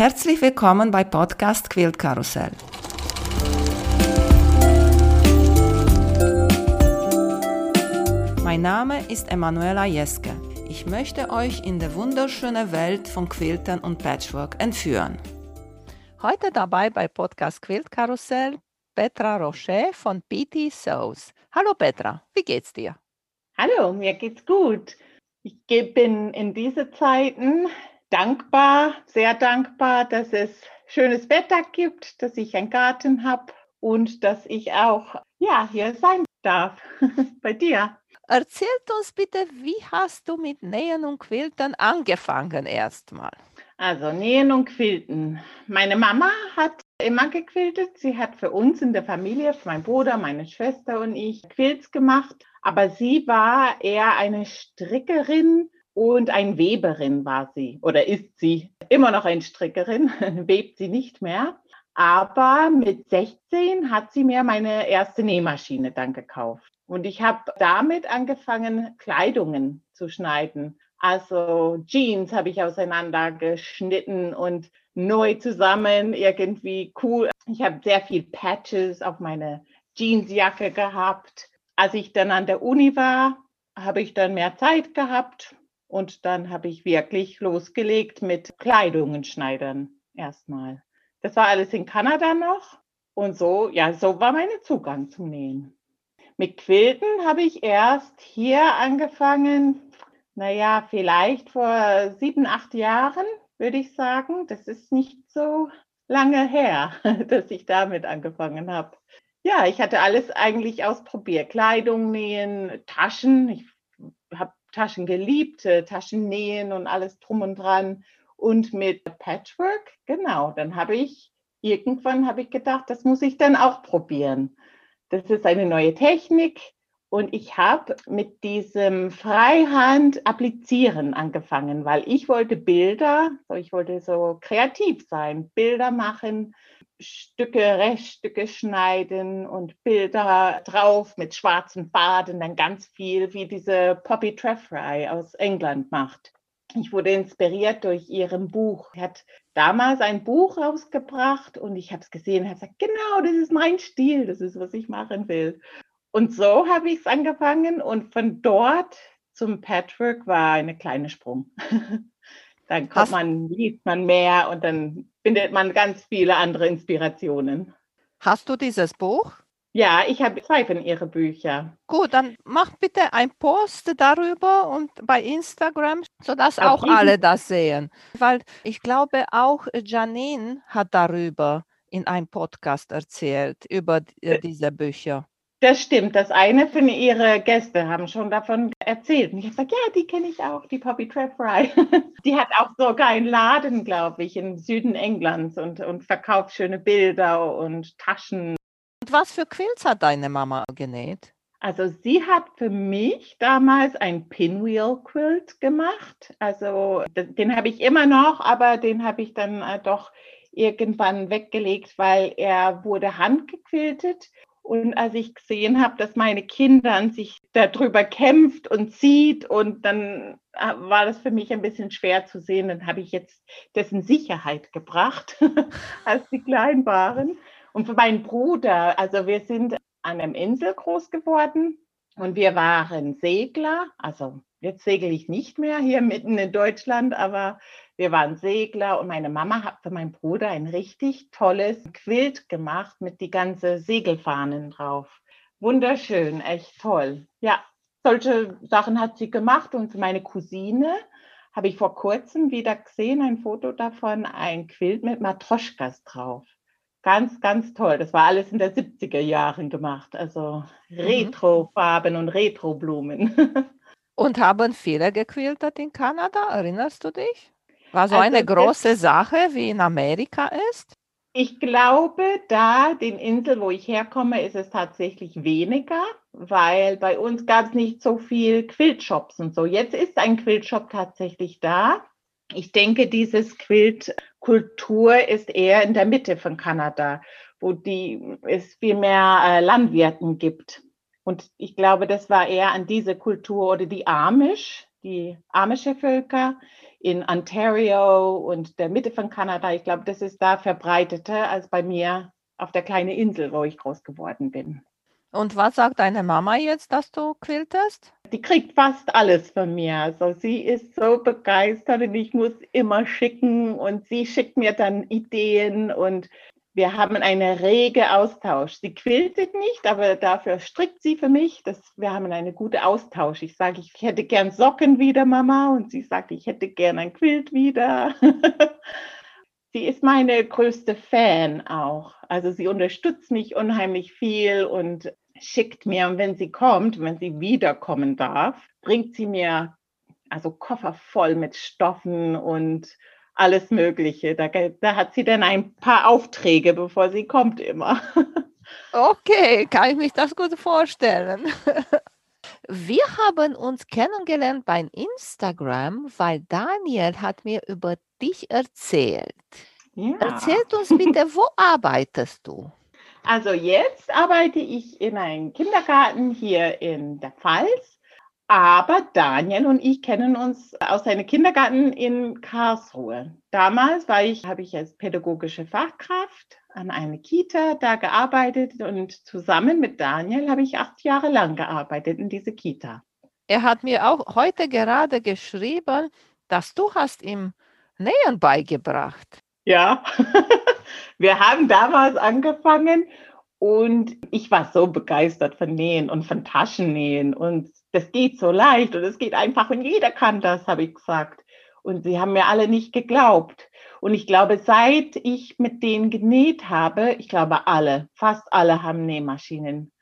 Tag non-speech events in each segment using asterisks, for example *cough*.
Herzlich willkommen bei Podcast Quilt Karussell. Mein Name ist Emanuela Jeske. Ich möchte euch in die wunderschöne Welt von Quiltern und Patchwork entführen. Heute dabei bei Podcast Quilt Karussell Petra Rocher von PT Sews. Hallo Petra, wie geht's dir? Hallo, mir geht's gut. Ich bin in diesen Zeiten dankbar, sehr dankbar, dass es schönes Wetter gibt, dass ich einen Garten habe und dass ich auch ja, hier sein darf *laughs* bei dir. Erzählt uns bitte, wie hast du mit Nähen und Quiltern angefangen erstmal? Also Nähen und Quilten. Meine Mama hat immer gequiltet. Sie hat für uns in der Familie, für meinen Bruder, meine Schwester und ich Quilts gemacht. Aber sie war eher eine Strickerin und ein Weberin war sie oder ist sie. Immer noch eine Strickerin, *laughs* webt sie nicht mehr. Aber mit 16 hat sie mir meine erste Nähmaschine dann gekauft. Und ich habe damit angefangen, Kleidungen zu schneiden. Also Jeans habe ich auseinandergeschnitten und neu zusammen, irgendwie cool. Ich habe sehr viel Patches auf meine Jeansjacke gehabt. Als ich dann an der Uni war, habe ich dann mehr Zeit gehabt und dann habe ich wirklich losgelegt mit Kleidungen schneidern erstmal. Das war alles in Kanada noch und so, ja, so war mein Zugang zum Nähen. Mit Quilten habe ich erst hier angefangen, naja, vielleicht vor sieben, acht Jahren, würde ich sagen. Das ist nicht so lange her, *laughs* dass ich damit angefangen habe. Ja, ich hatte alles eigentlich ausprobiert. Kleidung nähen, Taschen. Ich habe Taschen geliebt, äh, Taschen nähen und alles drum und dran. Und mit Patchwork, genau, dann habe ich, irgendwann habe ich gedacht, das muss ich dann auch probieren. Das ist eine neue Technik. Und ich habe mit diesem Freihand applizieren angefangen, weil ich wollte Bilder, ich wollte so kreativ sein, Bilder machen, Stücke, Reststücke schneiden und Bilder drauf mit schwarzen Faden, dann ganz viel, wie diese Poppy Treffry aus England macht. Ich wurde inspiriert durch ihrem Buch. Sie hat damals ein Buch rausgebracht und ich habe es gesehen und habe gesagt, genau, das ist mein Stil, das ist, was ich machen will. Und so habe ich es angefangen und von dort zum Patchwork war eine kleine Sprung. *laughs* dann kommt man, liest man mehr und dann findet man ganz viele andere Inspirationen. Hast du dieses Buch? Ja, ich habe zwei von ihren Büchern. Gut, dann mach bitte einen Post darüber und bei Instagram, sodass Auf auch alle das sehen. Weil ich glaube, auch Janine hat darüber in einem Podcast erzählt, über äh, diese Bücher. Das stimmt. Das eine von ihren Gäste haben schon davon erzählt. Und ich habe gesagt, ja, die kenne ich auch, die Poppy Treffry. *laughs* die hat auch sogar einen Laden, glaube ich, im Süden Englands und, und verkauft schöne Bilder und Taschen. Und was für Quilts hat deine Mama genäht? Also sie hat für mich damals ein Pinwheel Quilt gemacht. Also den habe ich immer noch, aber den habe ich dann äh, doch irgendwann weggelegt, weil er wurde handgequiltet und als ich gesehen habe, dass meine Kinder sich darüber kämpft und zieht und dann äh, war das für mich ein bisschen schwer zu sehen, dann habe ich jetzt dessen Sicherheit gebracht, *laughs* als die klein waren. Und für meinen Bruder, also wir sind an einem Insel groß geworden und wir waren Segler, also jetzt segel ich nicht mehr hier mitten in Deutschland, aber wir waren Segler und meine Mama hat für meinen Bruder ein richtig tolles Quilt gemacht mit die ganze Segelfahnen drauf. Wunderschön, echt toll. Ja, solche Sachen hat sie gemacht und für meine Cousine habe ich vor kurzem wieder gesehen, ein Foto davon, ein Quilt mit Matroschkas drauf. Ganz, ganz toll. Das war alles in der 70er Jahren gemacht. Also mhm. Retrofarben und Retroblumen. *laughs* Und haben viele gequiltet in Kanada? Erinnerst du dich? War so also eine große Sache, wie in Amerika ist? Ich glaube, da den Insel, wo ich herkomme, ist es tatsächlich weniger, weil bei uns gab es nicht so viel Quiltshops und so. Jetzt ist ein Quiltshop tatsächlich da. Ich denke, dieses Quiltkultur ist eher in der Mitte von Kanada, wo die, es viel mehr äh, Landwirten gibt. Und ich glaube, das war eher an diese Kultur oder die Amish, die amische Völker, in Ontario und der Mitte von Kanada. Ich glaube, das ist da verbreiteter als bei mir auf der kleinen Insel, wo ich groß geworden bin. Und was sagt deine Mama jetzt, dass du quiltest? Die kriegt fast alles von mir. Also sie ist so begeistert und ich muss immer schicken und sie schickt mir dann Ideen und wir haben einen rege Austausch. Sie quiltet nicht, aber dafür strickt sie für mich. Das, wir haben einen guten Austausch. Ich sage, ich hätte gern Socken wieder, Mama. Und sie sagt, ich hätte gern ein Quilt wieder. *laughs* sie ist meine größte Fan auch. Also sie unterstützt mich unheimlich viel und schickt mir, und wenn sie kommt, wenn sie wiederkommen darf, bringt sie mir also Koffer voll mit Stoffen und alles Mögliche. Da, da hat sie dann ein paar Aufträge, bevor sie kommt immer. *laughs* Okay, kann ich mich das gut vorstellen. *laughs* Wir haben uns kennengelernt bei Instagram, weil Daniel hat mir über dich erzählt. Ja. Erzählt uns *laughs* bitte, wo arbeitest du? Also jetzt arbeite ich in einem Kindergarten hier in der Pfalz. Aber Daniel und ich kennen uns aus einem Kindergarten in Karlsruhe. Damals war ich, habe ich als pädagogische Fachkraft an einer Kita da gearbeitet und zusammen mit Daniel habe ich acht Jahre lang gearbeitet in diese Kita. Er hat mir auch heute gerade geschrieben, dass du hast ihm Nähen beigebracht. Ja, *laughs* wir haben damals angefangen und ich war so begeistert von Nähen und von Taschennähen und das geht so leicht und es geht einfach und jeder kann das, habe ich gesagt. Und sie haben mir alle nicht geglaubt. Und ich glaube, seit ich mit denen genäht habe, ich glaube alle, fast alle haben Nähmaschinen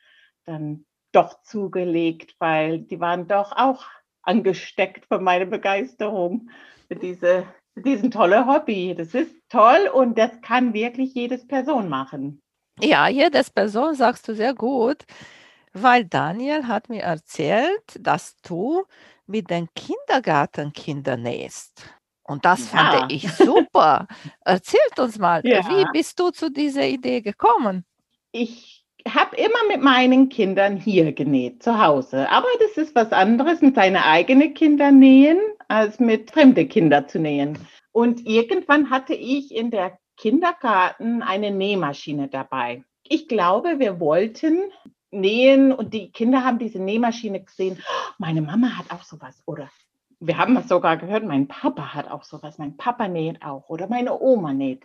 dann doch zugelegt, weil die waren doch auch angesteckt von meiner Begeisterung für diese diesen tolle Hobby. Das ist toll und das kann wirklich jedes Person machen. Ja, jedes Person sagst du sehr gut, weil Daniel hat mir erzählt, dass du mit den Kindergartenkindern nähst. Und das ja. fand ich super. Erzählt uns mal, ja. wie bist du zu dieser Idee gekommen? Ich habe immer mit meinen Kindern hier genäht, zu Hause. Aber das ist was anderes, mit seinen eigenen Kindern nähen, als mit fremden Kindern zu nähen. Und irgendwann hatte ich in der Kindergarten eine Nähmaschine dabei. Ich glaube, wir wollten nähen und die Kinder haben diese Nähmaschine gesehen. Meine Mama hat auch sowas oder wir haben es sogar gehört, mein Papa hat auch sowas, mein Papa näht auch oder meine Oma näht.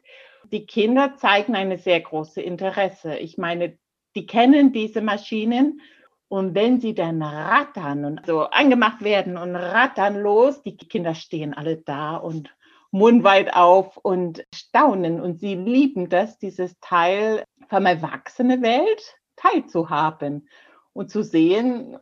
Die Kinder zeigen eine sehr große Interesse. Ich meine, die kennen diese Maschinen und wenn sie dann rattern und so angemacht werden und rattern los, die Kinder stehen alle da und mundweit auf und staunen. Und sie lieben das, dieses Teil vom erwachsenen Welt teilzuhaben und zu sehen,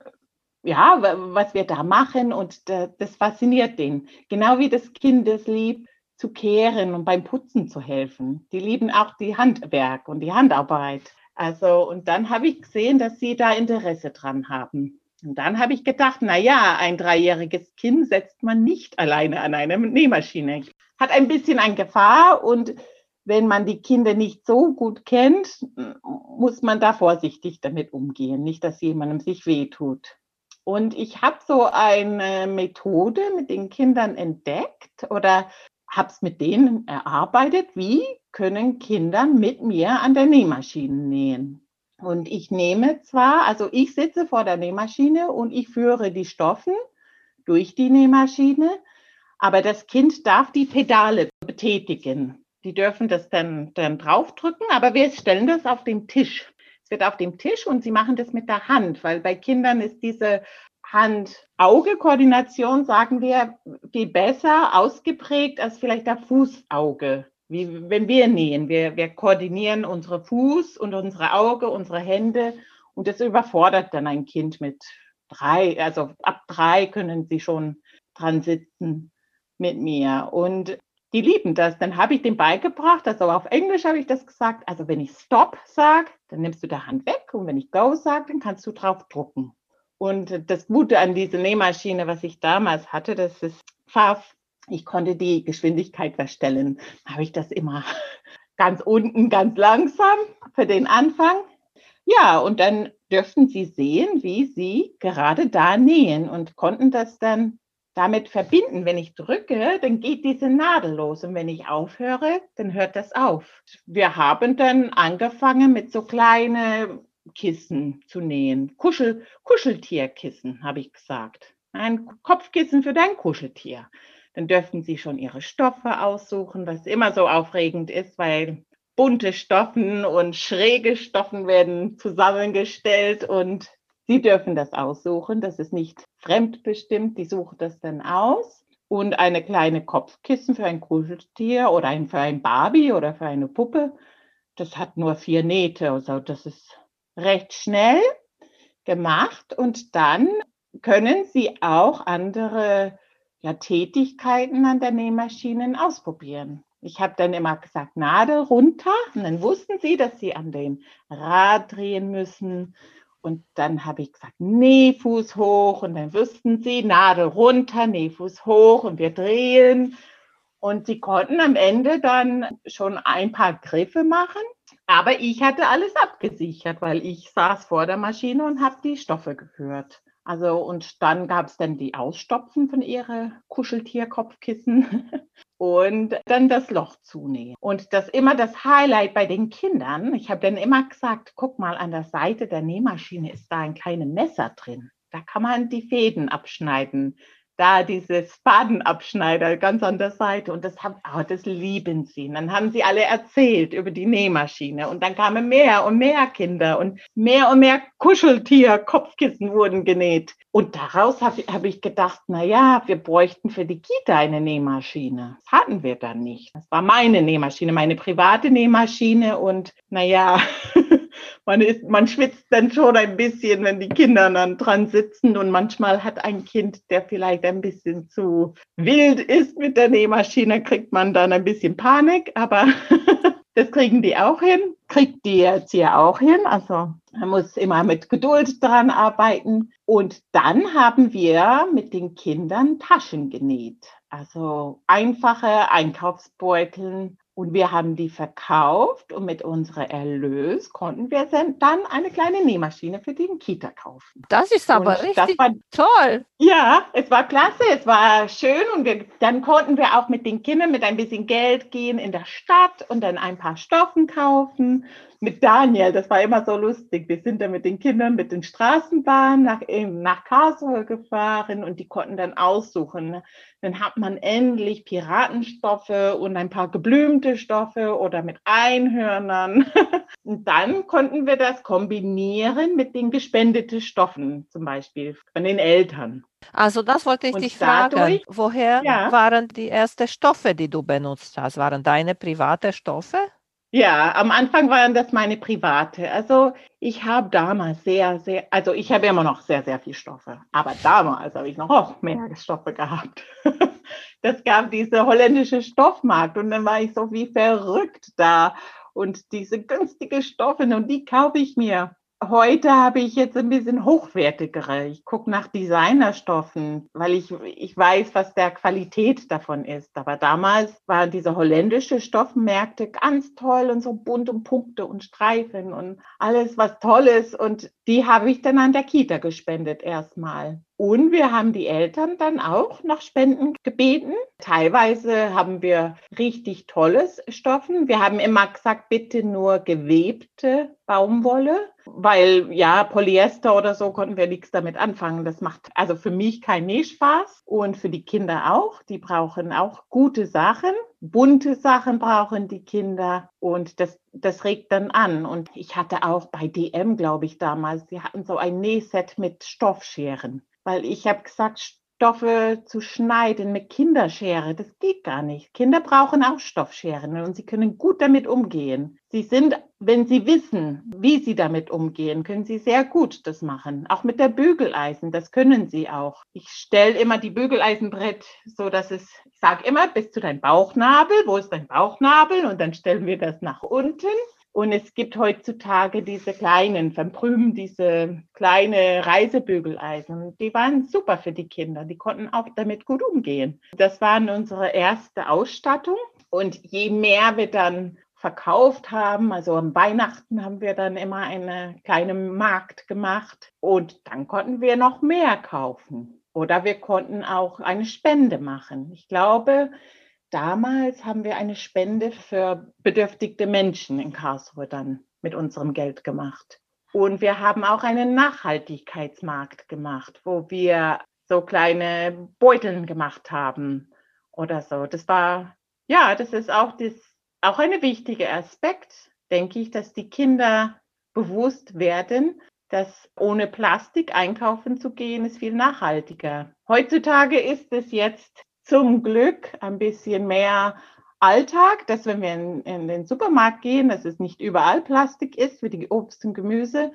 ja, was wir da machen. Und das fasziniert den. Genau wie das Kind es liebt, zu kehren und beim Putzen zu helfen. Die lieben auch die Handwerk und die Handarbeit. Also, und dann habe ich gesehen, dass sie da Interesse dran haben. Und dann habe ich gedacht, na ja, ein dreijähriges Kind setzt man nicht alleine an eine Nähmaschine. Hat ein bisschen eine Gefahr und wenn man die Kinder nicht so gut kennt, muss man da vorsichtig damit umgehen, nicht, dass jemandem sich wehtut. Und ich habe so eine Methode mit den Kindern entdeckt oder habe es mit denen erarbeitet, wie können Kinder mit mir an der Nähmaschine nähen. Und ich nehme zwar, also ich sitze vor der Nähmaschine und ich führe die Stoffen durch die Nähmaschine, aber das Kind darf die Pedale betätigen. Die dürfen das dann, dann draufdrücken, aber wir stellen das auf den Tisch. Es wird auf dem Tisch und sie machen das mit der Hand, weil bei Kindern ist diese Hand-Auge-Koordination, sagen wir, viel besser ausgeprägt als vielleicht der Fuß-Auge wie wenn wir nähen. Wir, wir koordinieren unsere Fuß und unsere Auge, unsere Hände und das überfordert dann ein Kind mit drei. Also ab drei können sie schon dran sitzen mit mir. Und die lieben das. Dann habe ich dem beigebracht, also auf Englisch habe ich das gesagt. Also wenn ich Stop sage, dann nimmst du die Hand weg und wenn ich Go sage, dann kannst du drauf drucken. Und das Gute an dieser Nähmaschine, was ich damals hatte, das ist Pfaff ich konnte die Geschwindigkeit verstellen. Habe ich das immer *laughs* ganz unten, ganz langsam für den Anfang. Ja, und dann dürften Sie sehen, wie Sie gerade da nähen und konnten das dann damit verbinden. Wenn ich drücke, dann geht diese Nadel los und wenn ich aufhöre, dann hört das auf. Wir haben dann angefangen mit so kleinen Kissen zu nähen. Kuschel, Kuscheltierkissen, habe ich gesagt. Ein Kopfkissen für dein Kuscheltier. Dann dürfen Sie schon Ihre Stoffe aussuchen, was immer so aufregend ist, weil bunte Stoffen und schräge Stoffen werden zusammengestellt und Sie dürfen das aussuchen. Das ist nicht fremdbestimmt. Die suchen das dann aus. Und eine kleine Kopfkissen für ein Kuscheltier oder ein, für ein Barbie oder für eine Puppe. Das hat nur vier Nähte. Also das ist recht schnell gemacht. Und dann können Sie auch andere ja, Tätigkeiten an der Nähmaschine ausprobieren. Ich habe dann immer gesagt, Nadel runter. Und dann wussten sie, dass sie an dem Rad drehen müssen. Und dann habe ich gesagt, Nähfuß hoch. Und dann wussten sie, Nadel runter, Nähfuß hoch. Und wir drehen. Und sie konnten am Ende dann schon ein paar Griffe machen. Aber ich hatte alles abgesichert, weil ich saß vor der Maschine und habe die Stoffe geführt. Also und dann gab es dann die Ausstopfen von ihre Kuscheltierkopfkissen *laughs* und dann das Loch zunähen. Und das immer das Highlight bei den Kindern. Ich habe dann immer gesagt, guck mal, an der Seite der Nähmaschine ist da ein kleines Messer drin. Da kann man die Fäden abschneiden da dieses Fadenabschneider ganz an der Seite und das, haben, oh, das lieben sie. Und dann haben sie alle erzählt über die Nähmaschine und dann kamen mehr und mehr Kinder und mehr und mehr Kuscheltier-Kopfkissen wurden genäht. Und daraus habe hab ich gedacht, na ja, wir bräuchten für die Kita eine Nähmaschine. Das hatten wir dann nicht. Das war meine Nähmaschine, meine private Nähmaschine und naja, *laughs* man, ist, man schwitzt dann schon ein bisschen, wenn die Kinder dann dran sitzen. Und manchmal hat ein Kind, der vielleicht ein bisschen zu wild ist mit der Nähmaschine, kriegt man dann ein bisschen Panik. Aber *laughs* das kriegen die auch hin, kriegt die Erzieher auch hin. Also man muss immer mit Geduld dran arbeiten. Und dann haben wir mit den Kindern Taschen genäht. Also einfache Einkaufsbeuteln und wir haben die verkauft und mit unserem Erlös konnten wir dann eine kleine Nähmaschine für den Kita kaufen. Das ist aber und richtig war, toll. Ja, es war klasse, es war schön und wir, dann konnten wir auch mit den Kindern mit ein bisschen Geld gehen in der Stadt und dann ein paar Stoffen kaufen mit Daniel, das war immer so lustig. Wir sind dann mit den Kindern mit den Straßenbahnen nach, nach Karlsruhe gefahren und die konnten dann aussuchen. Dann hat man endlich Piratenstoffe und ein paar geblümte Stoffe oder mit Einhörnern. *laughs* Und dann konnten wir das kombinieren mit den gespendeten Stoffen, zum Beispiel von den Eltern. Also das wollte ich und dich dadurch, fragen. Woher ja. waren die ersten Stoffe, die du benutzt hast? Waren deine private Stoffe? Ja, am Anfang waren das meine private. Also ich habe damals sehr, sehr, also ich habe immer noch sehr, sehr viel Stoffe. Aber damals habe ich noch mehr Stoffe gehabt. *laughs* Das gab diese holländische Stoffmarkt und dann war ich so wie verrückt da. Und diese günstige Stoffe und die kaufe ich mir. Heute habe ich jetzt ein bisschen hochwertigere. Ich gucke nach Designerstoffen, weil ich, ich weiß, was der Qualität davon ist. Aber damals waren diese holländische Stoffmärkte ganz toll und so bunt und Punkte und Streifen und alles was Tolles. Und die habe ich dann an der Kita gespendet erstmal. Und wir haben die Eltern dann auch nach Spenden gebeten. Teilweise haben wir richtig tolles Stoffen. Wir haben immer gesagt, bitte nur gewebte Baumwolle, weil ja, Polyester oder so konnten wir nichts damit anfangen. Das macht also für mich keinen Nähspaß und für die Kinder auch. Die brauchen auch gute Sachen. Bunte Sachen brauchen die Kinder und das, das regt dann an. Und ich hatte auch bei DM, glaube ich, damals, sie hatten so ein Nähset mit Stoffscheren weil ich habe gesagt, Stoffe zu schneiden mit Kinderschere, das geht gar nicht. Kinder brauchen auch Stoffscheren und sie können gut damit umgehen. Sie sind, wenn sie wissen, wie sie damit umgehen, können sie sehr gut das machen. Auch mit der Bügeleisen, das können sie auch. Ich stelle immer die Bügeleisenbrett so, dass es, ich sage immer, bis zu deinem Bauchnabel, wo ist dein Bauchnabel? Und dann stellen wir das nach unten und es gibt heutzutage diese kleinen, von Prüm, diese kleine Reisebügeleisen. Die waren super für die Kinder. Die konnten auch damit gut umgehen. Das war unsere erste Ausstattung. Und je mehr wir dann verkauft haben, also am Weihnachten haben wir dann immer einen kleinen Markt gemacht und dann konnten wir noch mehr kaufen. Oder wir konnten auch eine Spende machen. Ich glaube, damals haben wir eine Spende für bedürftige Menschen in Karlsruhe dann mit unserem Geld gemacht. Und wir haben auch einen Nachhaltigkeitsmarkt gemacht, wo wir so kleine Beuteln gemacht haben oder so. Das war, ja, das ist auch, das, auch ein wichtiger Aspekt, denke ich, dass die Kinder bewusst werden, dass ohne Plastik einkaufen zu gehen, ist viel nachhaltiger. Heutzutage ist es jetzt zum Glück ein bisschen mehr Alltag, dass wenn wir in, in, den Supermarkt gehen, dass es nicht überall Plastik ist für die Obst und Gemüse.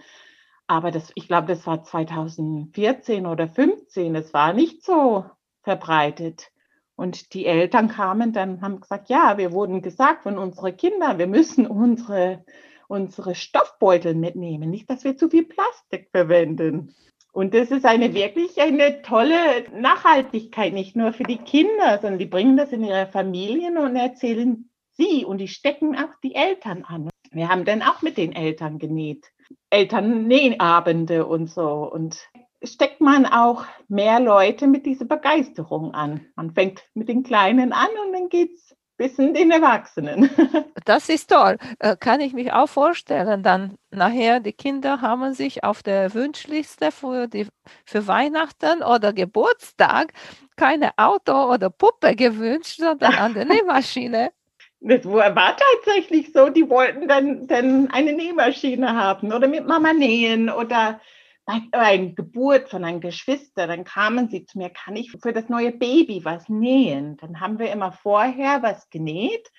Aber das, ich glaube, das war 2014 oder 2015. Es war nicht so verbreitet. Und die Eltern kamen dann, haben gesagt, ja, wir wurden gesagt von unseren Kindern, wir müssen unsere, unsere Stoffbeutel mitnehmen, nicht, dass wir zu viel Plastik verwenden. Und das ist eine wirklich eine tolle Nachhaltigkeit, nicht nur für die Kinder, sondern die bringen das in ihre Familien und erzählen sie und die stecken auch die Eltern an. Wir haben dann auch mit den Eltern genäht, Elternnähabende und so. Und steckt man auch mehr Leute mit dieser Begeisterung an. Man fängt mit den Kleinen an und dann geht es bis in den Erwachsenen. *laughs* Das ist toll. Äh, kann ich mich auch vorstellen. Dann nachher, die Kinder haben sich auf der Wünschliste für, die, für Weihnachten oder Geburtstag keine Auto oder Puppe gewünscht, sondern an *laughs* der Nähmaschine. Das war tatsächlich so, die wollten dann, dann eine Nähmaschine haben oder mit Mama nähen oder bei einer Geburt von einem Geschwister, dann kamen sie zu mir, kann ich für das neue Baby was nähen? Dann haben wir immer vorher was genäht,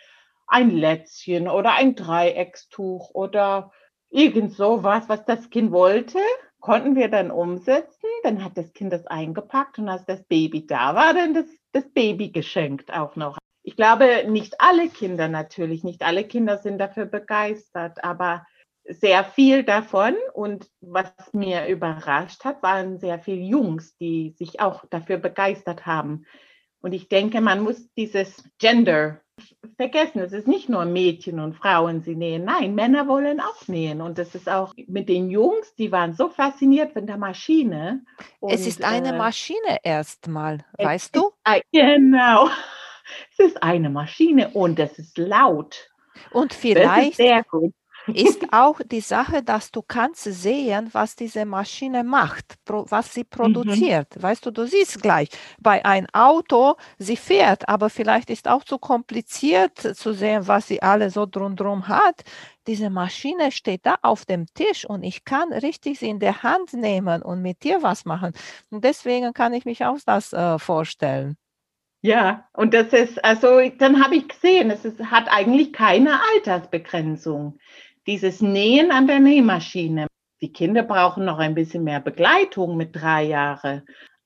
ein Lätzchen oder ein Dreieckstuch oder irgend sowas, was das Kind wollte, konnten wir dann umsetzen. Dann hat das Kind das eingepackt und als das Baby da war, dann das, das Baby geschenkt auch noch. Ich glaube, nicht alle Kinder natürlich, nicht alle Kinder sind dafür begeistert, aber sehr viel davon und was mir überrascht hat, waren sehr viele Jungs, die sich auch dafür begeistert haben. Und ich denke, man muss dieses Gender vergessen. Es ist nicht nur Mädchen und Frauen, sie nähen. Nein, Männer wollen auch nähen. Und das ist auch mit den Jungs, die waren so fasziniert von der Maschine. Und, es ist eine äh, Maschine erstmal, weißt du? Ist, genau. Es ist eine Maschine und es ist laut. Und vielleicht. Sehr gut ist auch die Sache, dass du kannst sehen, was diese Maschine macht, was sie mhm. produziert. Mhm. Weißt du, du siehst gleich, bei einem Auto, sie fährt, aber vielleicht ist auch zu kompliziert zu sehen, was sie alle so drumherum hat. Diese Maschine steht da auf dem Tisch und ich kann richtig sie in der Hand nehmen und mit dir was machen. Und deswegen kann ich mich auch das äh, vorstellen. Ja, und das ist, also dann habe ich gesehen, es ist, hat eigentlich keine Altersbegrenzung dieses Nähen an der Nähmaschine. Die Kinder brauchen noch ein bisschen mehr Begleitung mit drei Jahren.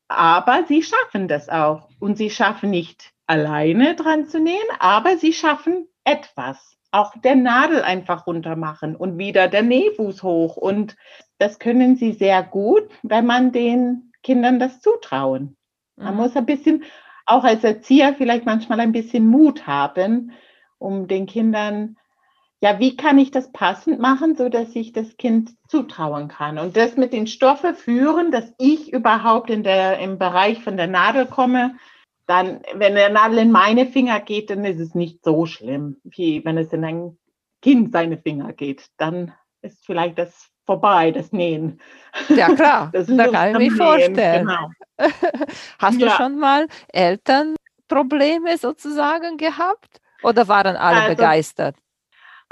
Aber sie schaffen das auch. Und sie schaffen nicht alleine dran zu nähen, aber sie schaffen etwas. Auch der Nadel einfach runter machen und wieder der Nähfuß hoch. Und das können sie sehr gut, wenn man den Kindern das zutrauen. Man mhm. muss ein bisschen, auch als Erzieher, vielleicht manchmal ein bisschen Mut haben, um den Kindern ja, wie kann ich das passend machen, so dass ich das Kind zutrauen kann? Und das mit den Stoffen führen, dass ich überhaupt in der, im Bereich von der Nadel komme, dann, wenn der Nadel in meine Finger geht, dann ist es nicht so schlimm, wie wenn es in ein Kind seine Finger geht. Dann ist vielleicht das vorbei, das Nähen. Ja, klar, *laughs* das da kann ich mir vorstellen. Genau. *laughs* Hast ja. du schon mal Elternprobleme sozusagen gehabt? Oder waren alle also, begeistert?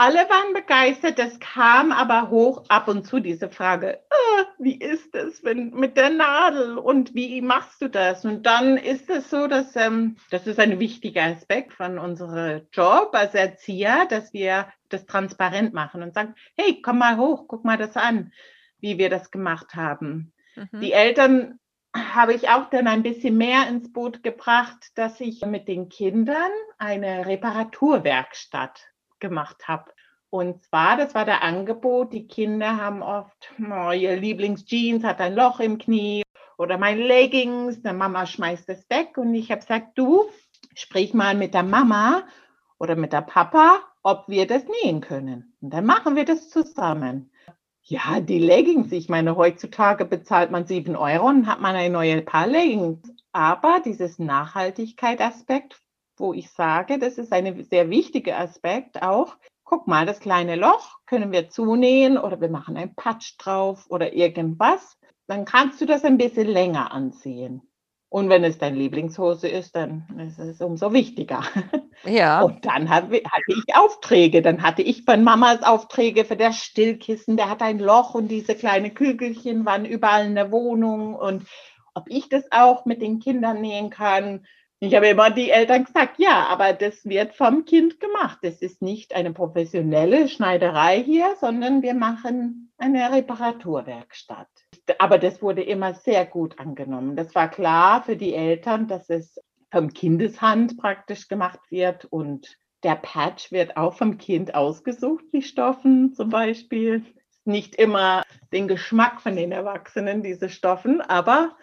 Alle waren begeistert, das kam aber hoch ab und zu diese Frage, ah, wie ist es wenn, mit der Nadel und wie machst du das? Und dann ist es so, dass ähm, das ist ein wichtiger Aspekt von unserem Job als Erzieher, dass wir das transparent machen und sagen, hey, komm mal hoch, guck mal das an, wie wir das gemacht haben. Mhm. Die Eltern habe ich auch dann ein bisschen mehr ins Boot gebracht, dass ich mit den Kindern eine Reparaturwerkstatt gemacht habe. Und zwar, das war der Angebot, die Kinder haben oft, oh, ihr Lieblingsjeans hat ein Loch im Knie oder mein Leggings, der Mama schmeißt es weg. Und ich habe gesagt, du, sprich mal mit der Mama oder mit der Papa, ob wir das nähen können. Und dann machen wir das zusammen. Ja, die Leggings. Ich meine, heutzutage bezahlt man sieben Euro und hat man ein neues Paar Leggings. Aber dieses Nachhaltigkeit-Aspekt, wo ich sage, das ist ein sehr wichtiger Aspekt auch. Guck mal, das kleine Loch können wir zunähen oder wir machen ein Patch drauf oder irgendwas. Dann kannst du das ein bisschen länger ansehen. Und wenn es deine Lieblingshose ist, dann ist es umso wichtiger. *laughs* Ja. Und dann hatte ich Aufträge. Dann hatte ich von Mamas Aufträge für das Stillkissen. Der hat ein Loch und diese kleinen Kügelchen waren überall in der Wohnung. Und ob ich das auch mit den Kindern nähen kann. Ich habe immer die Eltern gesagt, ja, aber das wird vom Kind gemacht. Das ist nicht eine professionelle Schneiderei hier, sondern wir machen eine Reparaturwerkstatt aber das wurde immer sehr gut angenommen. Das war klar für die Eltern, dass es vom Kindeshand praktisch gemacht wird und der Patch wird auch vom Kind ausgesucht, die Stoffen zum Beispiel. Nicht immer den Geschmack von den Erwachsenen, diese Stoffen, aber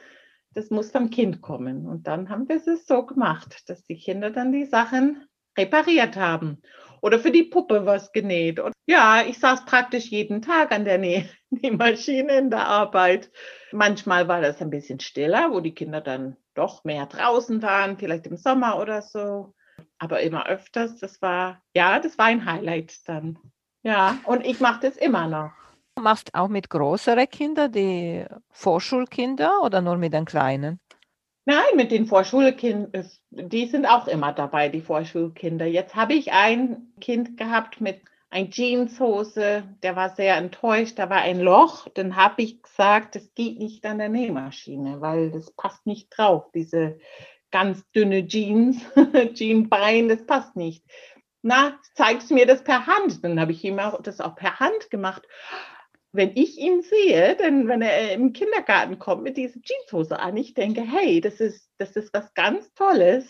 das muss vom Kind kommen. Und dann haben wir es so gemacht, dass die Kinder dann die Sachen repariert haben oder für die Puppe was genäht. Und ja, ich saß praktisch jeden Tag an der Näh *laughs* Nähmaschine in der Arbeit. Manchmal war das ein bisschen stiller, wo die Kinder dann doch mehr draußen waren, vielleicht im Sommer oder so. Aber immer öfters, das war, ja, das war ein Highlight dann. Ja, und ich mache das immer noch. Machst auch mit größeren Kindern, die Vorschulkinder oder nur mit den kleinen? Nein, mit den Vorschulkindern, die sind auch immer dabei, die Vorschulkinder. Jetzt habe ich ein Kind gehabt mit ein Jeanshose, der war sehr enttäuscht, da war ein Loch. Dann habe ich gesagt, das geht nicht an der Nähmaschine, weil das passt nicht drauf, diese ganz dünne Jeans, *laughs* Jeanbein, das passt nicht. Na, zeigst du mir das per Hand? Dann habe ich ihm auch das auch per Hand gemacht wenn ich ihn sehe, denn wenn er im Kindergarten kommt mit dieser Jeanshose an, ich denke, hey, das ist, das ist was ganz Tolles,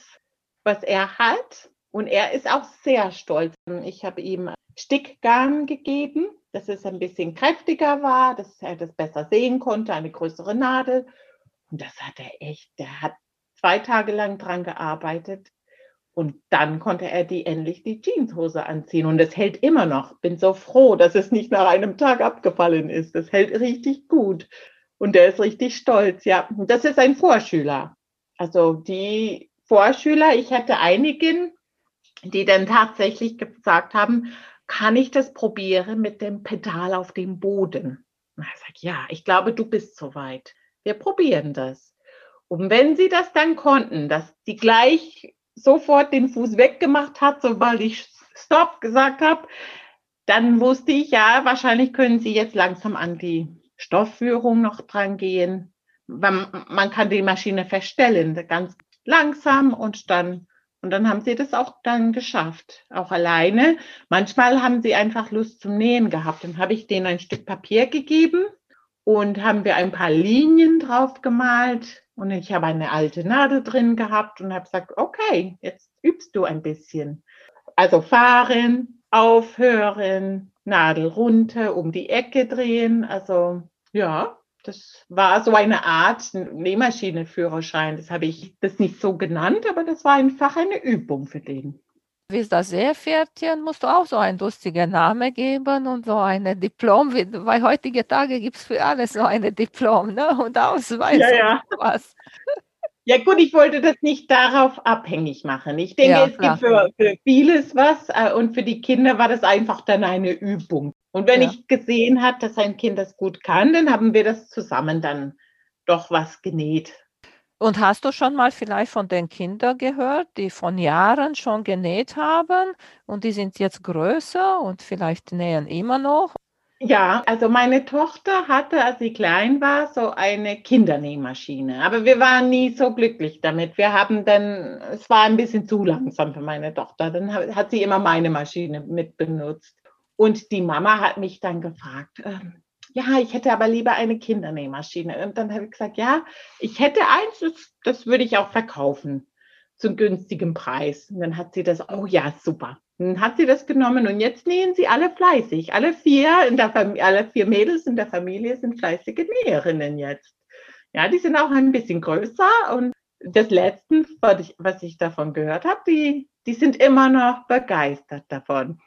was er hat. Und er ist auch sehr stolz. Ich habe ihm Stickgarn gegeben, dass es ein bisschen kräftiger war, dass er das besser sehen konnte, eine größere Nadel. Und das hat er echt, der hat zwei Tage lang dran gearbeitet. Und dann konnte er die endlich die Jeanshose anziehen. Und es hält immer noch. Bin so froh, dass es nicht nach einem Tag abgefallen ist. Das hält richtig gut. Und der ist richtig stolz. Ja, das ist ein Vorschüler. Also die Vorschüler, ich hatte einigen, die dann tatsächlich gesagt haben, kann ich das probieren mit dem Pedal auf dem Boden? Und er sagt, ja, ich glaube, du bist soweit. Wir probieren das. Und wenn sie das dann konnten, dass die gleich sofort den Fuß weggemacht hat, sobald ich Stop gesagt habe, dann wusste ich, ja, wahrscheinlich können Sie jetzt langsam an die Stoffführung noch dran gehen. Man kann die Maschine verstellen, ganz langsam und dann, und dann haben sie das auch dann geschafft, auch alleine. Manchmal haben sie einfach Lust zum Nähen gehabt. Dann habe ich denen ein Stück Papier gegeben und haben wir ein paar Linien drauf gemalt und ich habe eine alte Nadel drin gehabt und habe gesagt, okay, jetzt übst du ein bisschen. Also fahren, aufhören, Nadel runter, um die Ecke drehen. Also ja, das war so eine Art Nähmaschinenführerschein. Das habe ich das nicht so genannt, aber das war einfach eine Übung für den. Wie ist das Seepferdchen? Musst du auch so einen lustigen Namen geben und so ein Diplom, weil heutige Tage gibt es für alles so ein Diplom ne? und Ausweis ja, ja. und was. Ja gut, ich wollte das nicht darauf abhängig machen. Ich denke, ja, es gibt für, für, vieles was äh, und für die Kinder war das einfach dann eine Übung. Und wenn ja. ich gesehen habe, dass ein Kind das gut kann, dann haben wir das zusammen dann doch was genäht. Und hast du schon mal vielleicht von den Kindern gehört, die von Jahren schon genäht haben und die sind jetzt größer und vielleicht nähen immer noch? Ja, also meine Tochter hatte, als sie klein war, so eine Kindernähmaschine. Aber wir waren nie so glücklich damit. Wir haben dann, es war ein bisschen zu langsam für meine Tochter. Dann hat sie immer meine Maschine mit benutzt. Und die Mama hat mich dann gefragt, ähm, ja, ich hätte aber lieber eine Kindernähmaschine. Und dann habe ich gesagt, ja, ich hätte eins, das, das würde ich auch verkaufen zum günstigen Preis. Und dann hat sie das, oh ja, super. dann hat sie das genommen und jetzt nähen sie alle fleißig. Alle vier, in der alle vier Mädels in der Familie sind fleißige Näherinnen jetzt. Ja, die sind auch ein bisschen größer und das Letzte, was ich davon gehört habe, die, die sind immer noch begeistert davon.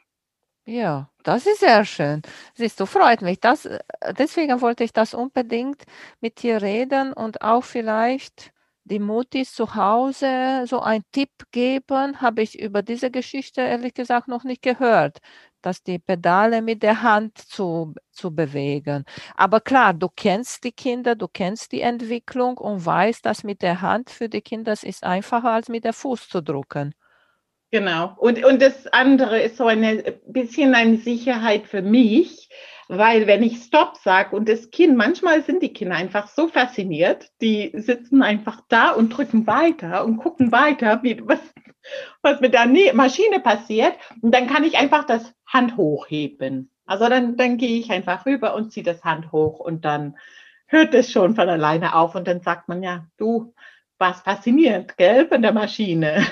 Ja, Das ist sehr schön. Siehst du, freut mich. Das, äh, deswegen wollte ich das unbedingt mit dir reden und auch vielleicht die Mutis zu Hause so einen Tipp geben. Habe ich über diese Geschichte ehrlich gesagt noch nicht gehört, dass die Pedale mit der Hand zu, zu bewegen. Aber klar, du kennst die Kinder, du kennst die Entwicklung und weißt, dass mit der Hand für die Kinder es ist einfacher als mit der Fuß zu drücken. Genau. Und, und das andere ist so ein bisschen eine Sicherheit für mich, weil wenn ich Stopp sage und das Kind, manchmal sind die Kinder einfach so fasziniert, die sitzen einfach da und drücken weiter und gucken weiter, wie, was, was mit der Maschine passiert. Und dann kann ich einfach das Hand hochheben. Also dann, dann gehe ich einfach rüber und ziehe das Hand hoch und dann hört es schon von alleine auf und dann sagt man ja, du warst fasziniert, gell, von der Maschine.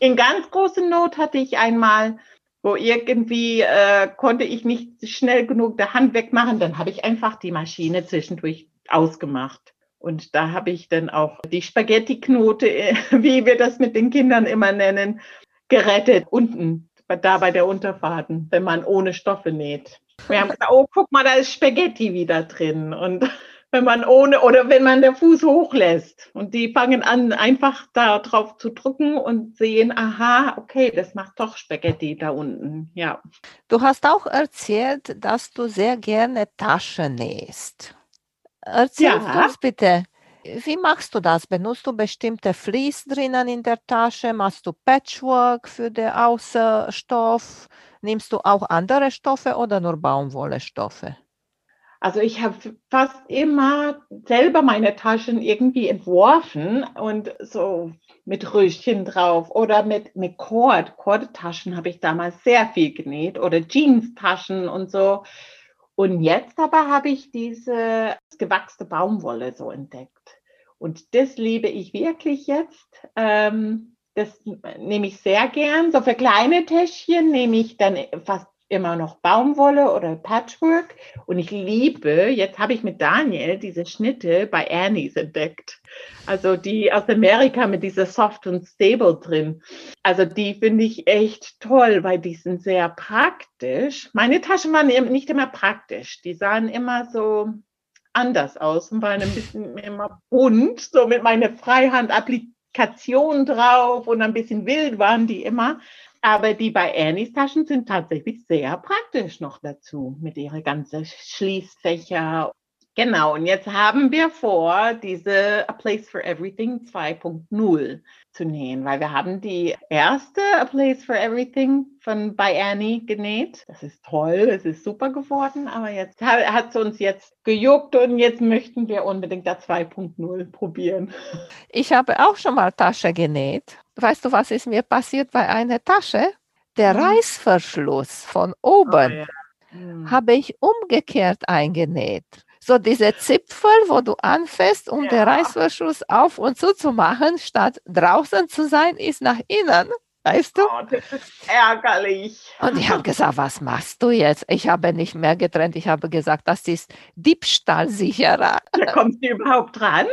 In ganz großer Not hatte ich einmal, wo irgendwie äh, konnte ich nicht schnell genug der Hand wegmachen, dann habe ich einfach die Maschine zwischendurch ausgemacht. Und da habe ich dann auch die Spaghetti-Knote, *laughs* wie wir das mit den Kindern immer nennen, gerettet unten, da bei der Unterfahrten, wenn man ohne Stoffe näht. Wir haben gesagt, oh, guck mal, da ist Spaghetti wieder drin. Und wenn man ohne oder wenn man der Fuß hochlässt und die fangen an, einfach da drauf zu drücken und sehen, aha, okay, das macht doch Spaghetti da unten. Ja. Du hast auch erzählt, dass du sehr gerne Taschen nähst. Erzähl ja. uns bitte, wie machst du das? Benutzt du bestimmte Vlies drinnen in der Tasche? Machst du Patchwork für den Außenstoff? Nimmst du auch andere Stoffe oder nur Baumwollestoffe? Also ich habe fast immer selber meine Taschen irgendwie entworfen und so mit Röschen drauf oder mit, mit Cord. Kordtaschen habe ich damals sehr viel genäht oder Jeans-Taschen und so. Und jetzt aber habe ich diese gewachsene Baumwolle so entdeckt. Und das liebe ich wirklich jetzt. Ähm, das nehme ich sehr gern. So für kleine Täschchen nehme ich dann fast immer noch Baumwolle oder Patchwork. Und ich liebe, jetzt habe ich mit Daniel diese Schnitte bei Annie's entdeckt. Also die aus Amerika mit dieser Soft und Stable drin. Also die finde ich echt toll, weil die sind sehr praktisch. Meine Taschen waren nicht immer praktisch. Die sahen immer so anders aus und waren ein bisschen immer bunt, so mit meiner Freihand-Applikation drauf und ein bisschen wild waren die immer. Aber die bei Annies Taschen sind tatsächlich sehr praktisch noch dazu mit ihren ganzen Schließfächer. Genau, und jetzt haben wir vor, diese A Place for Everything 2.0 zu nähen, weil wir haben die erste A Place for Everything von bei Annie genäht. Das ist toll, es ist super geworden, aber jetzt hat es uns jetzt gejuckt und jetzt möchten wir unbedingt da 2.0 probieren. Ich habe auch schon mal Tasche genäht weißt du, was ist mir passiert bei einer Tasche? Der mhm. Reißverschluss von oben oh, ja. mhm. habe ich umgekehrt eingenäht. So diese Zipfel, wo du anfäst, um ja. den Reißverschluss auf und zu zu machen, statt draußen zu sein, ist nach innen. Weißt du? Oh, das ist ärgerlich. Und ich habe gesagt, was machst du jetzt? Ich habe nicht mehr getrennt. Ich habe gesagt, das ist Diebstahlsicherer. Da kommst du überhaupt dran?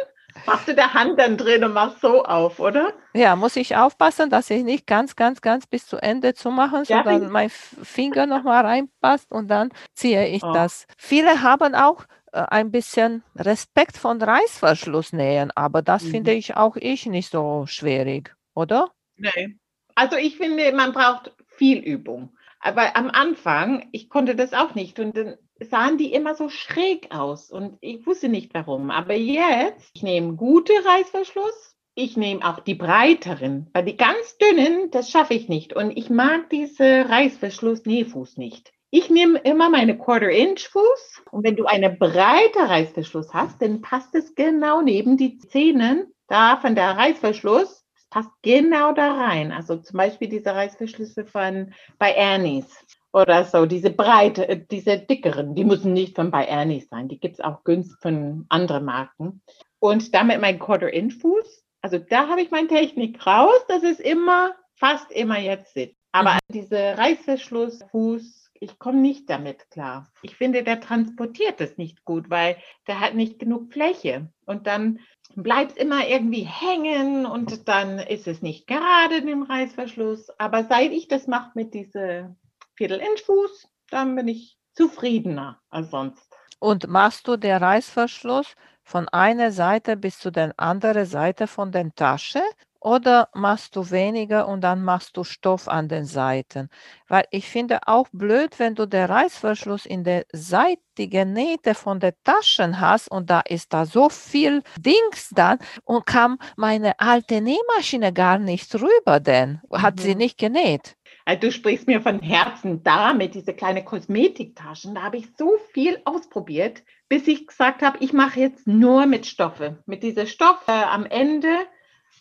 Machst du der Hand dann drin und machst so auf, oder? Ja, muss ich aufpassen, dass ich nicht ganz, ganz, ganz bis zu Ende zu machen, ja, sondern mein Finger nochmal reinpasst und dann ziehe ich oh. das. Viele haben auch ein bisschen Respekt von Reißverschlussnähen, aber das mhm. finde ich auch ich nicht so schwierig, oder? Nee. Also ich finde, man braucht viel Übung. Aber am Anfang, ich konnte das auch nicht. Und dann sahen die immer so schräg aus und ich wusste nicht warum. Aber jetzt, ich nehme gute Reißverschluss, ich nehme auch die breiteren, weil die ganz dünnen, das schaffe ich nicht. Und ich mag diese Reißverschluss-Nähfuß nicht. Ich nehme immer meine Quarter-Inch-Fuß und wenn du eine breite Reißverschluss hast, dann passt es genau neben die Zähnen da von der Reißverschluss. Passt genau da rein. Also zum Beispiel diese Reißverschlüsse von bei Annie's oder so, diese breite, äh, diese dickeren, die müssen nicht von bei Ernie sein, die gibt es auch günstig von anderen Marken. Und damit mein Quarter-Inch-Fuß, also da habe ich meine Technik raus, dass es immer, fast immer jetzt sitzt. Aber mhm. diese Reißverschlussfuß, ich komme nicht damit klar. Ich finde, der transportiert es nicht gut, weil der hat nicht genug Fläche. Und dann bleibt es immer irgendwie hängen und dann ist es nicht gerade den Reißverschluss. Aber seit ich das mache mit dieser Viertel-Inch-Fuß, dann bin ich zufriedener als sonst. Und machst du den Reißverschluss von einer Seite bis zu der anderen Seite von der Tasche oder machst du weniger und dann machst du Stoff an den Seiten? Weil ich finde auch blöd, wenn du den Reißverschluss in der seitigen Nähte von der Taschen hast und da ist da so viel Dings dann und kam meine alte Nähmaschine gar nicht rüber, denn hat mhm. sie nicht genäht. Also du sprichst mir von Herzen da mit diese kleinen Kosmetiktaschen. Da habe ich so viel ausprobiert, bis ich gesagt habe, ich mache jetzt nur mit Stoffe. Mit dieser Stoff äh, am Ende,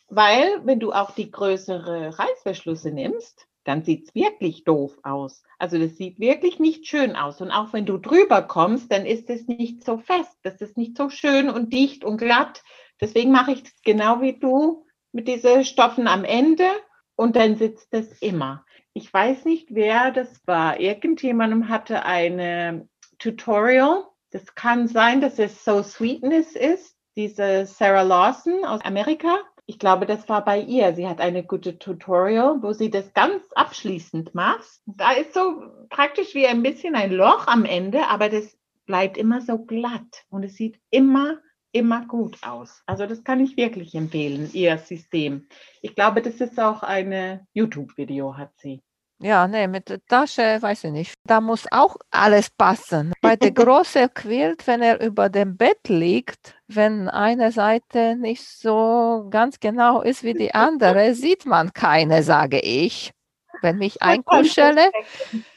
weil wenn du auch die größere Reißverschlüsse nimmst, dann sieht es wirklich doof aus. Also das sieht wirklich nicht schön aus. Und auch wenn du drüber kommst, dann ist es nicht so fest. Das ist nicht so schön und dicht und glatt. Deswegen mache ich es genau wie du mit diesen Stoffen am Ende und dann sitzt es immer ich weiß nicht, wer das war. Irgendjemandem hatte eine Tutorial. Das kann sein, dass es So Sweetness ist, diese Sarah Lawson aus Amerika. Ich glaube, das war bei ihr. Sie hat eine gute Tutorial, wo sie das ganz abschließend macht. Da ist so praktisch wie ein bisschen ein Loch am Ende, aber das bleibt immer so glatt und es sieht immer immer gut aus. Also das kann ich wirklich empfehlen, ihr System. Ich glaube, das ist auch eine YouTube-Video, hat sie. Ja, ne, mit der Tasche, weiß ich nicht. Da muss auch alles passen. Bei der *laughs* große Quilt, wenn er über dem Bett liegt, wenn eine Seite nicht so ganz genau ist wie die andere, *laughs* sieht man keine, sage ich. Wenn mich einkuschele,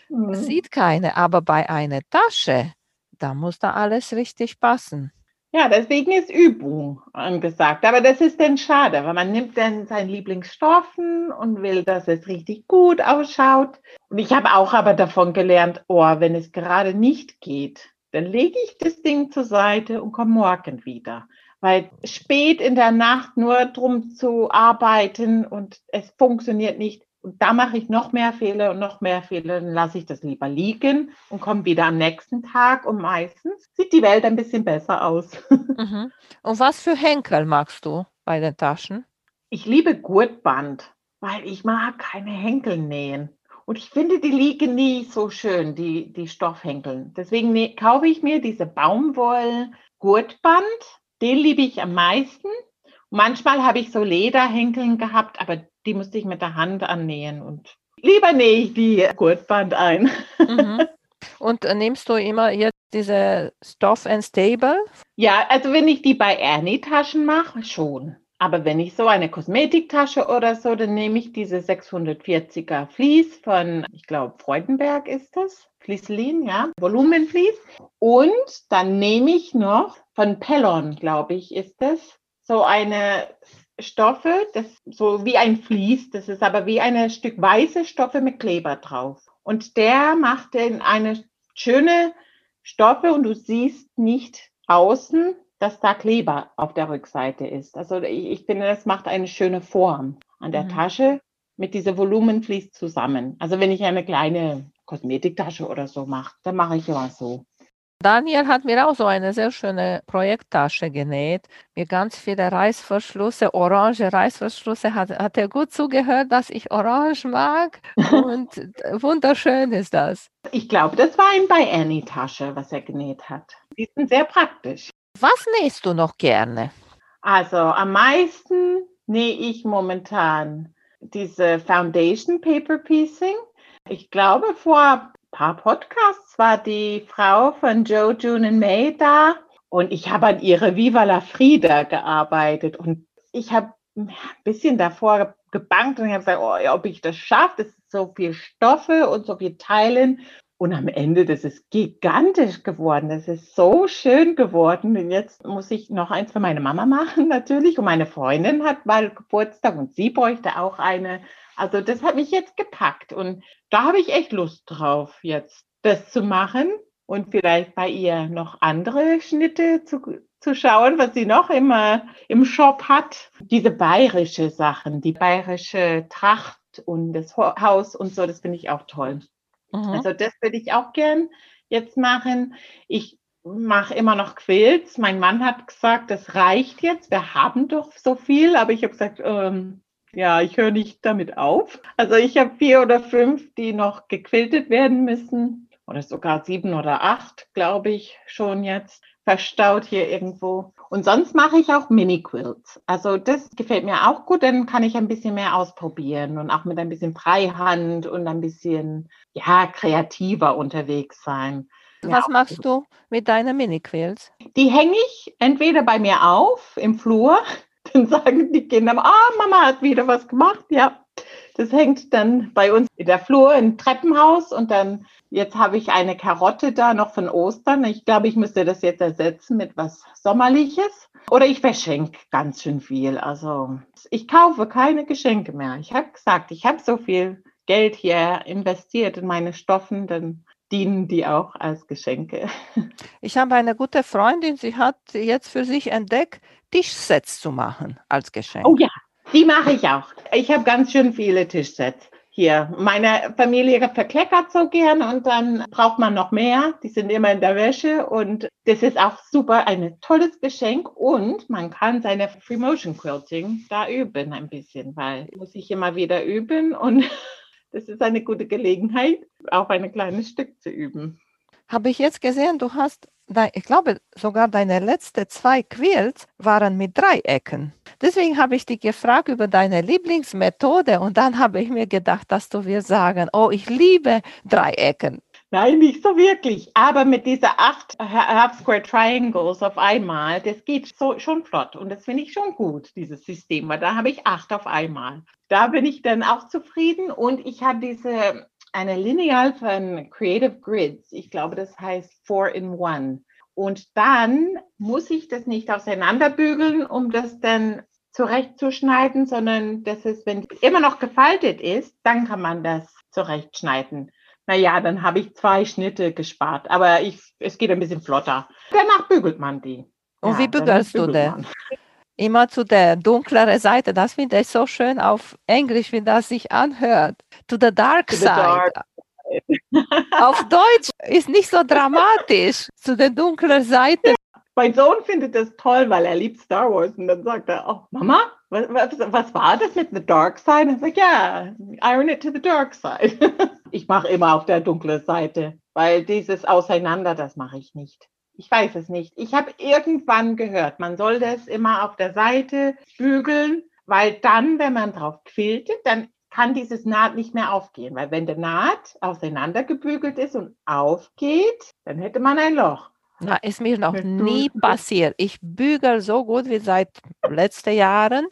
mhm. sieht keine. Aber bei einer Tasche, da muss da alles richtig passen. Ja, deswegen ist Übung angesagt. Aber das ist dann schade, weil man nimmt dann seinen Lieblingsstoffen und will, dass es richtig gut ausschaut. Und ich habe auch aber davon gelernt, oh, wenn es gerade nicht geht, dann lege ich das Ding zur Seite und komme morgen wieder. Weil spät in der Nacht nur drum zu arbeiten und es funktioniert nicht, und da mache ich noch mehr Fehler und noch mehr Fehler, dann lasse ich das lieber liegen und komme wieder am nächsten Tag. Und meistens sieht die Welt ein bisschen besser aus. *laughs* Mhm. Und was für Henkel magst du bei den Taschen? Ich liebe Gurtband, weil ich mag keine Henkel nähen. Und ich finde, die liegen nie so schön, die, die Stoffhenkeln. Deswegen ne, kaufe ich mir diese Baumwoll-Gurtband. Den liebe ich am meisten. Manchmal habe ich so Lederhenkeln gehabt, aber die musste ich mit der Hand annähen und lieber nähe ich die Gurtband ein. Mhm. *laughs* Und äh, nimmst du immer jetzt diese Stuff and Stable? Ja, also wenn ich die bei Ernie-Taschen mache, schon. Aber wenn ich so eine Kosmetiktasche oder so, dann nehme ich diese 640er Vlies von, ich glaube, Freudenberg ist das. Flieselin, ja, Volumenvlies. Und dann nehme ich noch von Pellon, glaube ich, ist das, so eine Stoffe, das so wie ein Vlies, das ist aber wie ein Stück weiße Stoffe mit Kleber drauf. Und der macht dann eine schöne Stoffe und du siehst nicht außen, dass da Kleber auf der Rückseite ist. Also ich, ich finde, das macht eine schöne Form an der mhm. Tasche mit dieser Volumenvlies zusammen. Also wenn ich eine kleine Kosmetiktasche oder so mache, dann mache ich immer so. Daniel hat mir auch so eine sehr schöne Projekttasche genäht, mir ganz viele Reißverschlüsse, orange Reißverschlüsse, hat, hat er gut zugehört, dass ich orange mag *laughs* und wunderschön ist das. Ich glaube, das war ein bei Annie Tasche, was er genäht hat. Die sind sehr praktisch. Was nähst du noch gerne? Also am meisten nähe ich momentan diese Foundation Paper Piecing. Ich glaube, vor paar Podcasts war die Frau von Joe, June und May da und ich habe an ihre Viva la Frida gearbeitet und ich habe ein bisschen davor gebankt und ich habe gesagt, oh, ob ich das schaffe, das ist so viel Stoffe und so viel Teilen und am Ende, das ist gigantisch geworden. Das ist so schön geworden. Und jetzt muss ich noch eins für meine Mama machen, *laughs* natürlich. Und meine Freundin hat mal Geburtstag und sie bräuchte auch eine. Also das hat mich jetzt gepackt. Und da habe ich echt Lust drauf, jetzt das zu machen und vielleicht bei ihr noch andere Schnitte zu, zu schauen, was sie noch immer im Shop hat. Diese bayerische Sachen, die bayerische Tracht und das Haus und so, das finde ich auch toll. Mhm. Also das würde ich auch gern jetzt machen. Ich mache immer noch Quilts. Mein Mann hat gesagt, das reicht jetzt. Wir haben doch so viel, aber ich habe gesagt, ähm, ja, ich höre nicht damit auf. Also ich habe vier oder fünf, die noch gequiltet werden müssen. oder sogar sieben oder acht, glaube ich, schon jetzt verstaut hier irgendwo. Und sonst mache ich auch Mini-Quilts. Also das gefällt mir auch gut, dann kann ich ein bisschen mehr ausprobieren und auch mit ein bisschen Freihand und ein bisschen ja, kreativer unterwegs sein. Was ja, machst du mit deinen Mini-Quilts? Die hänge ich entweder bei mir auf im Flur, *laughs* dann sagen die Kinder, ah, Mama hat wieder was gemacht, ja. Das hängt dann bei uns in der Flur im Treppenhaus und dann Jetzt habe ich eine Karotte da noch von Ostern. Ich glaube, ich müsste das jetzt ersetzen mit was Sommerliches. Oder ich verschenke ganz schön viel. Also ich kaufe keine Geschenke mehr. Ich habe gesagt, ich habe so viel Geld hier investiert in meine Stoffen, dann dienen die auch als Geschenke. *laughs* Ich habe eine gute Freundin, sie hat jetzt für sich entdeckt, Tischsets zu machen als Geschenk. Oh ja, die mache ich auch. Ich habe ganz schön viele Tischsets hier. Meine Familie verkleckert so gern und dann braucht man noch mehr. Die sind immer in der Wäsche und das ist auch super, ein tolles Geschenk und man kann seine Free Motion Quilting da üben ein bisschen, weil muss ich immer wieder üben und *laughs* das ist eine gute Gelegenheit, auch ein kleines Stück zu üben. Habe ich jetzt gesehen, du hast, ich glaube sogar deine letzten zwei Quilts waren mit Dreiecken. Deswegen habe ich dich gefragt über deine Lieblingsmethode und dann habe ich mir gedacht, dass du wir sagen, oh, ich liebe Dreiecken. Nein, nicht so wirklich. Aber mit dieser acht Half Square Triangles auf einmal, das geht so schon flott. Und das finde ich schon gut, dieses System, weil da habe ich acht auf einmal. Da bin ich dann auch zufrieden. Und ich habe diese, eine Lineal von Creative Grids. Ich glaube, das heißt Four in One. Und dann muss ich das nicht auseinanderbügeln, um das dann zurechtzuschneiden, sondern das ist, wenn immer noch gefaltet ist, dann kann man das zurechtschneiden. Naja, dann habe ich zwei Schnitte gespart, aber ich, es geht ein bisschen flotter. Danach bügelt man die. Und ja, wie bügelst du denn? Immer zu der dunkleren Seite. Das finde ich so schön auf Englisch, wie das sich anhört. To the dark side. Dark auf Deutsch ist nicht so dramatisch. zu der dunklen Seite. Mein Sohn findet das toll, weil er liebt Star Wars. Und dann sagt er, oh, Mama, was, was, was war das mit The Dark Side? Und ich sage, ja, iron it to the dark side. *laughs* ich mache immer auf der dunklen Seite, weil dieses Auseinander, das mache ich nicht. Ich weiß es nicht. Ich habe irgendwann gehört, man soll das immer auf der Seite bügeln, weil dann, wenn man drauf quiltet, dann kann dieses Naht nicht mehr aufgehen, weil wenn der Naht auseinandergebügelt ist und aufgeht, dann hätte man ein Loch. Na, ist mir noch nie passiert. Ich bügel so gut wie seit letzten Jahren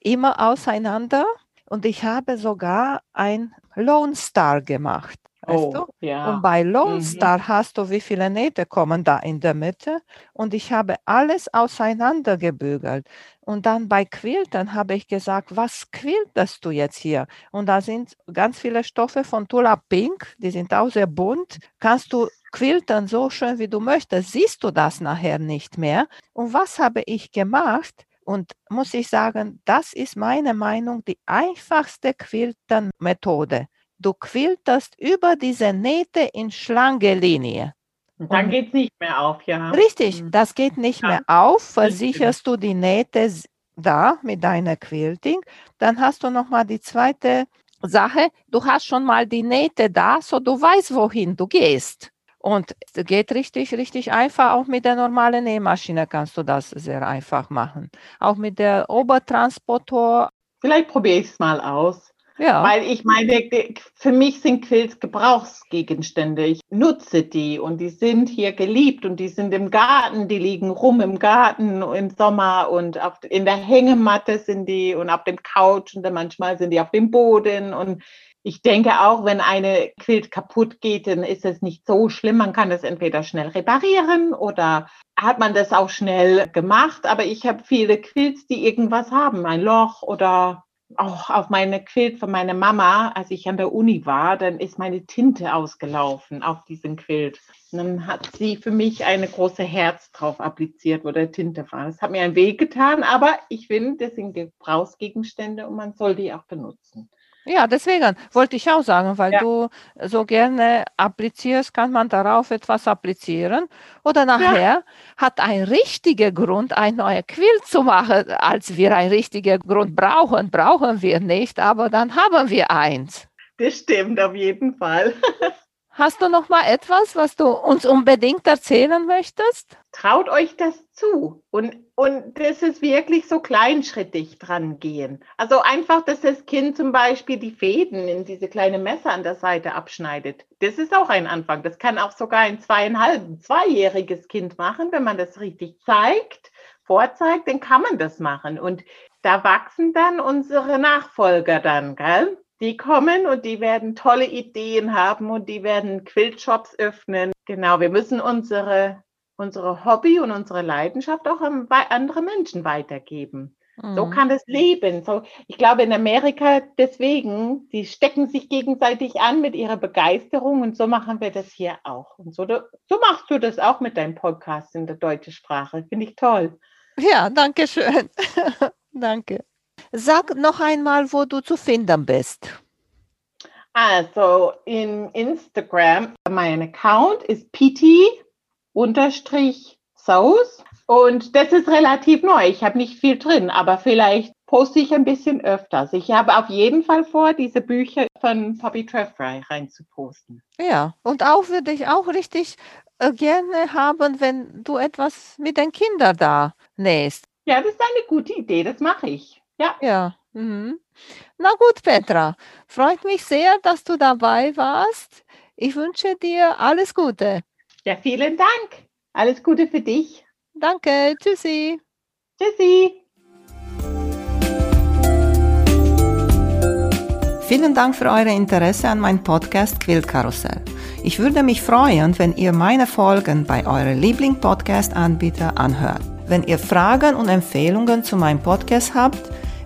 immer auseinander und ich habe sogar ein Lone Star gemacht. Weißt oh, du? Ja. Und bei Lone mhm. Star hast du, wie viele Nähte kommen da in der Mitte. Und ich habe alles auseinander gebügelt. Und dann bei Quilten habe ich gesagt, was quiltest du jetzt hier? Und da sind ganz viele Stoffe von Tula Pink, die sind auch sehr bunt. Kannst du quilten so schön, wie du möchtest, siehst du das nachher nicht mehr. Und was habe ich gemacht? Und muss ich sagen, das ist meine Meinung, die einfachste Quilten-Methode. Du quiltest über diese Nähte in Schlangenlinie. Und dann geht es nicht mehr auf, ja. Richtig, mhm. das geht nicht ja. mehr auf. Versicherst du die Nähte da mit deiner Quilting. Dann hast du nochmal die zweite Sache. Du hast schon mal die Nähte da, so du weißt, wohin du gehst. Und es geht richtig, richtig einfach. Auch mit der normalen Nähmaschine kannst du das sehr einfach machen. Auch mit der Obertransportor. Vielleicht probiere ich es mal aus. Ja. Weil ich meine, für mich sind Quilts Gebrauchsgegenstände. Ich nutze die und die sind hier geliebt und die sind im Garten, die liegen rum im Garten im Sommer und auf, in der Hängematte sind die und auf dem Couch und dann manchmal sind die auf dem Boden und ich denke auch, wenn eine Quilt kaputt geht, dann ist es nicht so schlimm. Man kann es entweder schnell reparieren oder hat man das auch schnell gemacht. Aber ich habe viele Quilts, die irgendwas haben, ein Loch oder auch auf meine Quilt von meiner Mama, als ich an der Uni war, dann ist meine Tinte ausgelaufen auf diesen Quilt. Und dann hat sie für mich eine große Herz drauf appliziert, wo der Tinte war. Das hat mir ein Weg getan, aber ich finde, das sind Gebrauchsgegenstände und man soll die auch benutzen. Ja, deswegen wollte ich auch sagen, weil ja. du so gerne applizierst, kann man darauf etwas applizieren. Oder nachher ja. hat ein richtiger Grund, ein neuer Quill zu machen, als wir einen richtigen Grund brauchen, brauchen wir nicht, aber dann haben wir eins. Das stimmt auf jeden Fall. *laughs* Hast du noch mal etwas, was du uns unbedingt erzählen möchtest? Traut euch das zu und, und das ist wirklich so kleinschrittig dran gehen. Also einfach, dass das Kind zum Beispiel die Fäden in diese kleine Messer an der Seite abschneidet. Das ist auch ein Anfang. Das kann auch sogar ein zweieinhalb, zweijähriges Kind machen, wenn man das richtig zeigt, vorzeigt, dann kann man das machen. Und da wachsen dann unsere Nachfolger dann, gell? Die kommen und die werden tolle Ideen haben und die werden Quiltshops öffnen. Genau, wir müssen unsere, unsere Hobby und unsere Leidenschaft auch an andere Menschen weitergeben. Mhm. So kann es leben. So, ich glaube, in Amerika deswegen, die stecken sich gegenseitig an mit ihrer Begeisterung und so machen wir das hier auch. Und so, so machst du das auch mit deinem Podcast in der deutschen Sprache. Finde ich toll. Ja, danke schön. *laughs* danke. Sag noch einmal, wo du zu finden bist. Also in Instagram, mein Account ist pt-sauce und das ist relativ neu. Ich habe nicht viel drin, aber vielleicht poste ich ein bisschen öfters. Ich habe auf jeden Fall vor, diese Bücher von Poppy Treffry reinzuposten. Ja, und auch würde ich auch richtig äh, gerne haben, wenn du etwas mit den Kindern da nähst. Ja, das ist eine gute Idee, das mache ich. Ja. Ja. Mhm. Na gut, Petra, freut mich sehr, dass du dabei warst. Ich wünsche dir alles Gute. Ja, vielen Dank. Alles Gute für dich. Danke. Tschüssi. Tschüssi. Vielen Dank für euer Interesse an meinem Podcast Quiltkarussell. Ich würde mich freuen, wenn ihr meine Folgen bei eurem Liebling-Podcast-Anbieter anhört. Wenn ihr Fragen und Empfehlungen zu meinem Podcast habt,